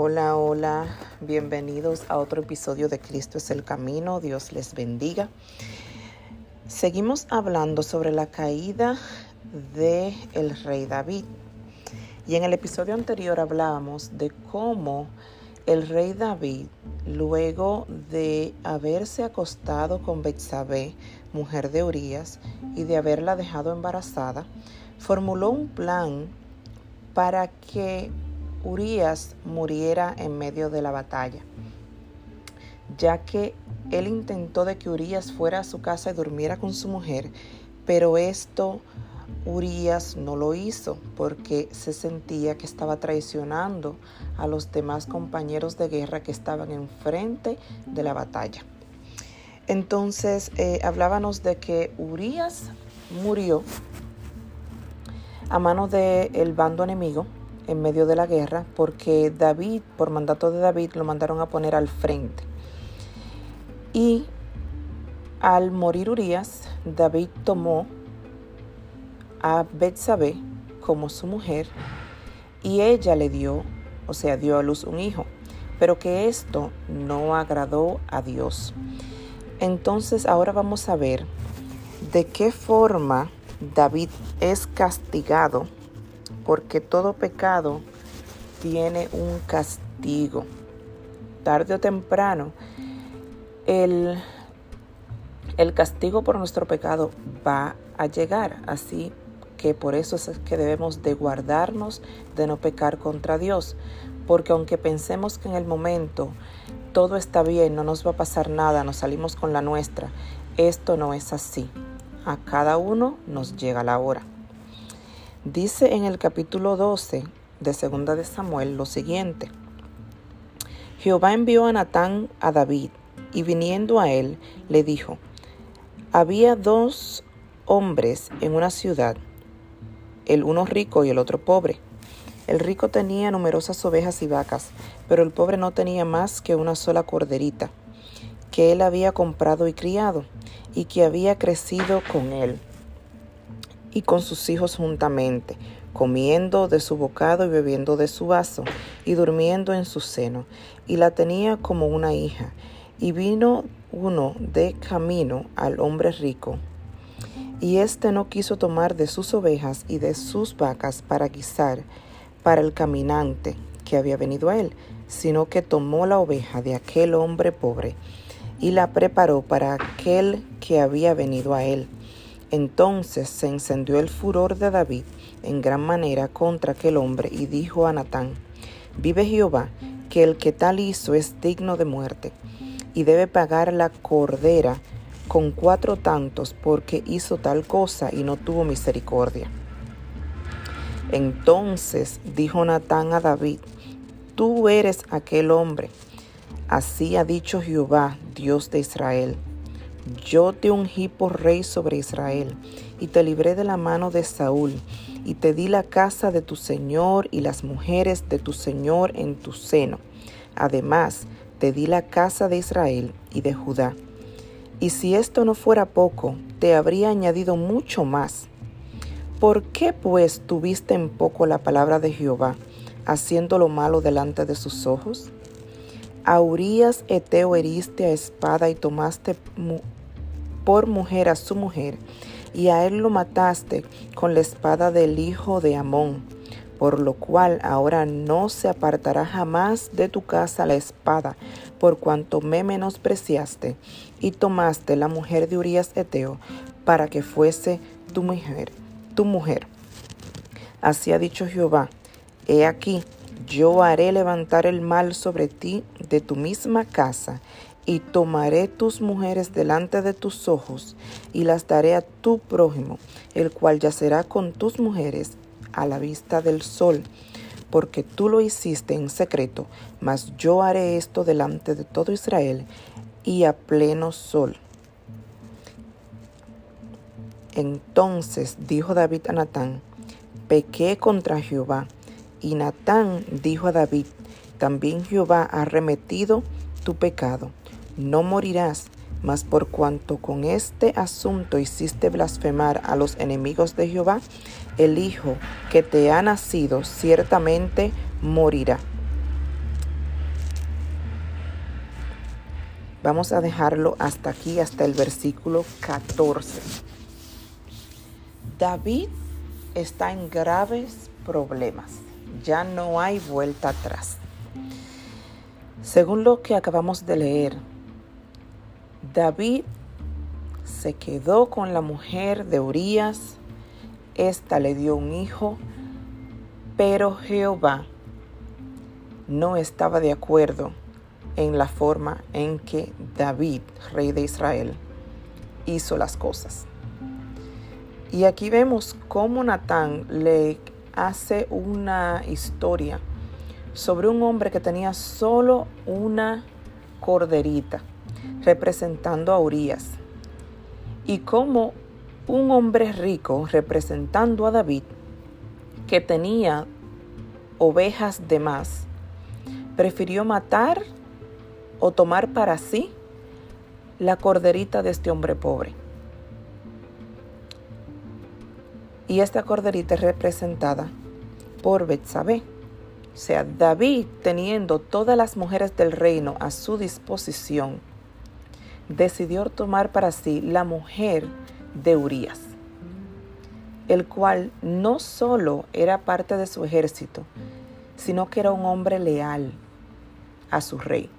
Hola, hola, bienvenidos a otro episodio de Cristo es el Camino, Dios les bendiga. Seguimos hablando sobre la caída de el rey David. Y en el episodio anterior hablábamos de cómo el rey David, luego de haberse acostado con Betsabé, mujer de Urías, y de haberla dejado embarazada, formuló un plan para que Urias muriera en medio de la batalla, ya que él intentó de que Urias fuera a su casa y durmiera con su mujer, pero esto Urias no lo hizo porque se sentía que estaba traicionando a los demás compañeros de guerra que estaban enfrente de la batalla. Entonces eh, hablábamos de que Urias murió a manos del bando enemigo en medio de la guerra porque David, por mandato de David, lo mandaron a poner al frente. Y al morir Urias, David tomó a Betsabé como su mujer y ella le dio, o sea, dio a luz un hijo, pero que esto no agradó a Dios. Entonces ahora vamos a ver de qué forma David es castigado porque todo pecado tiene un castigo. Tarde o temprano, el, el castigo por nuestro pecado va a llegar. Así que por eso es que debemos de guardarnos de no pecar contra Dios. Porque aunque pensemos que en el momento todo está bien, no nos va a pasar nada, nos salimos con la nuestra, esto no es así. A cada uno nos llega la hora. Dice en el capítulo 12 de Segunda de Samuel lo siguiente. Jehová envió a Natán a David, y viniendo a él, le dijo, había dos hombres en una ciudad, el uno rico y el otro pobre. El rico tenía numerosas ovejas y vacas, pero el pobre no tenía más que una sola corderita, que él había comprado y criado, y que había crecido con él y con sus hijos juntamente, comiendo de su bocado y bebiendo de su vaso, y durmiendo en su seno, y la tenía como una hija. Y vino uno de camino al hombre rico, y éste no quiso tomar de sus ovejas y de sus vacas para guisar para el caminante que había venido a él, sino que tomó la oveja de aquel hombre pobre y la preparó para aquel que había venido a él entonces se encendió el furor de David en gran manera contra aquel hombre y dijo a Natán, Vive Jehová, que el que tal hizo es digno de muerte, y debe pagar la cordera con cuatro tantos porque hizo tal cosa y no tuvo misericordia. Entonces dijo Natán a David, Tú eres aquel hombre. Así ha dicho Jehová, Dios de Israel yo te ungí por rey sobre Israel, y te libré de la mano de Saúl, y te di la casa de tu Señor y las mujeres de tu Señor en tu seno. Además, te di la casa de Israel y de Judá. Y si esto no fuera poco, te habría añadido mucho más. ¿Por qué pues tuviste en poco la palabra de Jehová, haciendo lo malo delante de sus ojos? A Urias Eteo heriste a espada y tomaste por mujer a su mujer, y a él lo mataste con la espada del hijo de Amón, por lo cual ahora no se apartará jamás de tu casa la espada, por cuanto me menospreciaste, y tomaste la mujer de Urias Eteo, para que fuese tu mujer, tu mujer. Así ha dicho Jehová, he aquí, yo haré levantar el mal sobre ti de tu misma casa, y tomaré tus mujeres delante de tus ojos, y las daré a tu prójimo, el cual yacerá con tus mujeres a la vista del sol, porque tú lo hiciste en secreto, mas yo haré esto delante de todo Israel y a pleno sol. Entonces dijo David a Natán, pequé contra Jehová. Y Natán dijo a David, también Jehová ha remetido tu pecado no morirás, mas por cuanto con este asunto hiciste blasfemar a los enemigos de Jehová, el Hijo que te ha nacido ciertamente morirá. Vamos a dejarlo hasta aquí, hasta el versículo 14. David está en graves problemas. Ya no hay vuelta atrás. Según lo que acabamos de leer, David se quedó con la mujer de Urias. Esta le dio un hijo, pero Jehová no estaba de acuerdo en la forma en que David, rey de Israel, hizo las cosas. Y aquí vemos cómo Natán le hace una historia sobre un hombre que tenía solo una corderita, representando a Urias, y cómo un hombre rico, representando a David, que tenía ovejas de más, prefirió matar o tomar para sí la corderita de este hombre pobre. Y esta corderita es representada por Betsabé. O sea, David, teniendo todas las mujeres del reino a su disposición, decidió tomar para sí la mujer de Urias, el cual no solo era parte de su ejército, sino que era un hombre leal a su rey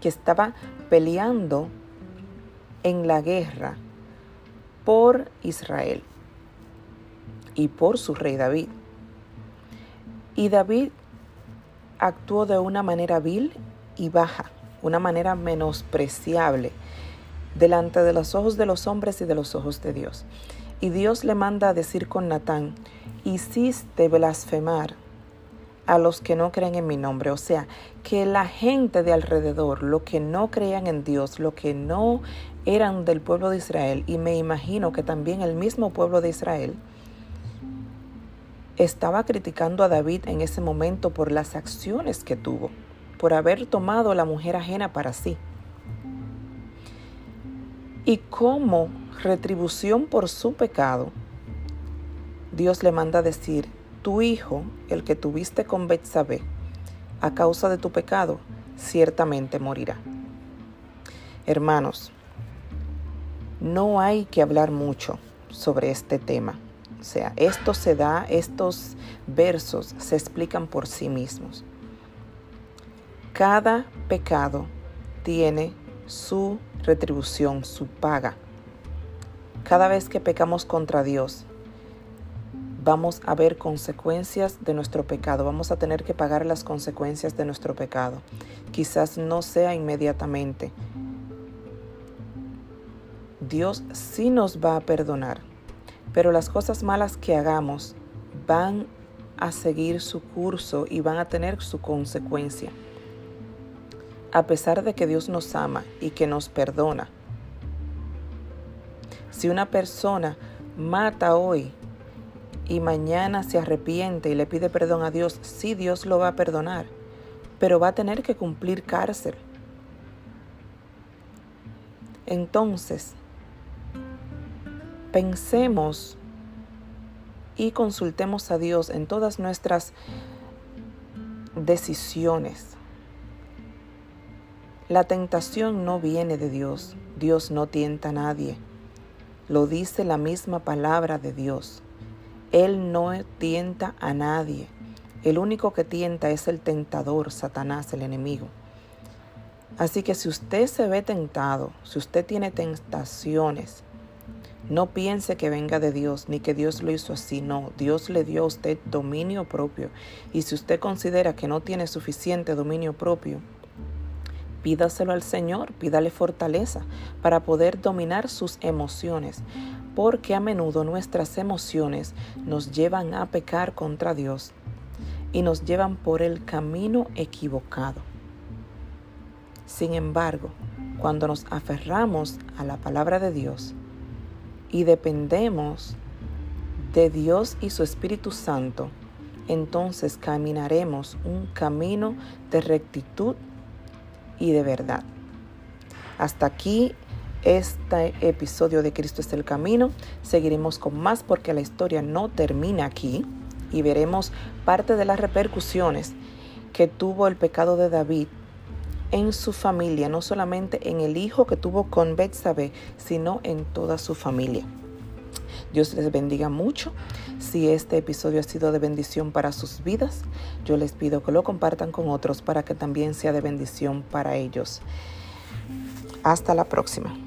que estaba peleando en la guerra por Israel y por su rey David. Y David actuó de una manera vil y baja, una manera menospreciable delante de los ojos de los hombres y de los ojos de Dios. Y Dios le manda a decir con Natán, hiciste blasfemar a los que no creen en mi nombre. O sea, que la gente de alrededor, lo que no creían en Dios, lo que no eran del pueblo de Israel, y me imagino que también el mismo pueblo de Israel, estaba criticando a David en ese momento por las acciones que tuvo, por haber tomado la mujer ajena para sí. Y como retribución por su pecado, Dios le manda decir, tu hijo, el que tuviste con Betsabé, a causa de tu pecado, ciertamente morirá. Hermanos, no hay que hablar mucho sobre este tema. O sea, esto se da, estos versos se explican por sí mismos. Cada pecado tiene su retribución, su paga. Cada vez que pecamos contra Dios, vamos a ver consecuencias de nuestro pecado, vamos a tener que pagar las consecuencias de nuestro pecado. Quizás no sea inmediatamente. Dios sí nos va a perdonar, pero las cosas malas que hagamos van a seguir su curso y van a tener su consecuencia. A pesar de que Dios nos ama y que nos perdona. Si una persona mata hoy y mañana se arrepiente y le pide perdón a Dios, sí Dios lo va a perdonar, pero va a tener que cumplir cárcel. Entonces, pensemos y consultemos a Dios en todas nuestras decisiones. La tentación no viene de Dios. Dios no tienta a nadie. Lo dice la misma palabra de Dios. Él no tienta a nadie. El único que tienta es el tentador, Satanás, el enemigo. Así que si usted se ve tentado, si usted tiene tentaciones, no piense que venga de Dios, ni que Dios lo hizo así. No, Dios le dio a usted dominio propio. Y si usted considera que no tiene suficiente dominio propio, pídaselo al Señor, pídale fortaleza para poder dominar sus emociones, porque a menudo nuestras emociones nos llevan a pecar contra Dios y nos llevan por el camino equivocado. Sin embargo, cuando nos aferramos a la palabra de Dios y dependemos de Dios y su Espíritu Santo, entonces caminaremos un camino de rectitud y de verdad. Hasta aquí este episodio de Cristo es el Camino. Seguiremos con más porque la historia no termina aquí y veremos parte de las repercusiones que tuvo el pecado de David en su familia, no solamente en el hijo que tuvo con Betsabé, sino en toda su familia. Dios les bendiga mucho. Si este episodio ha sido de bendición para sus vidas, yo les pido que lo compartan con otros para que también sea de bendición para ellos. Hasta la próxima.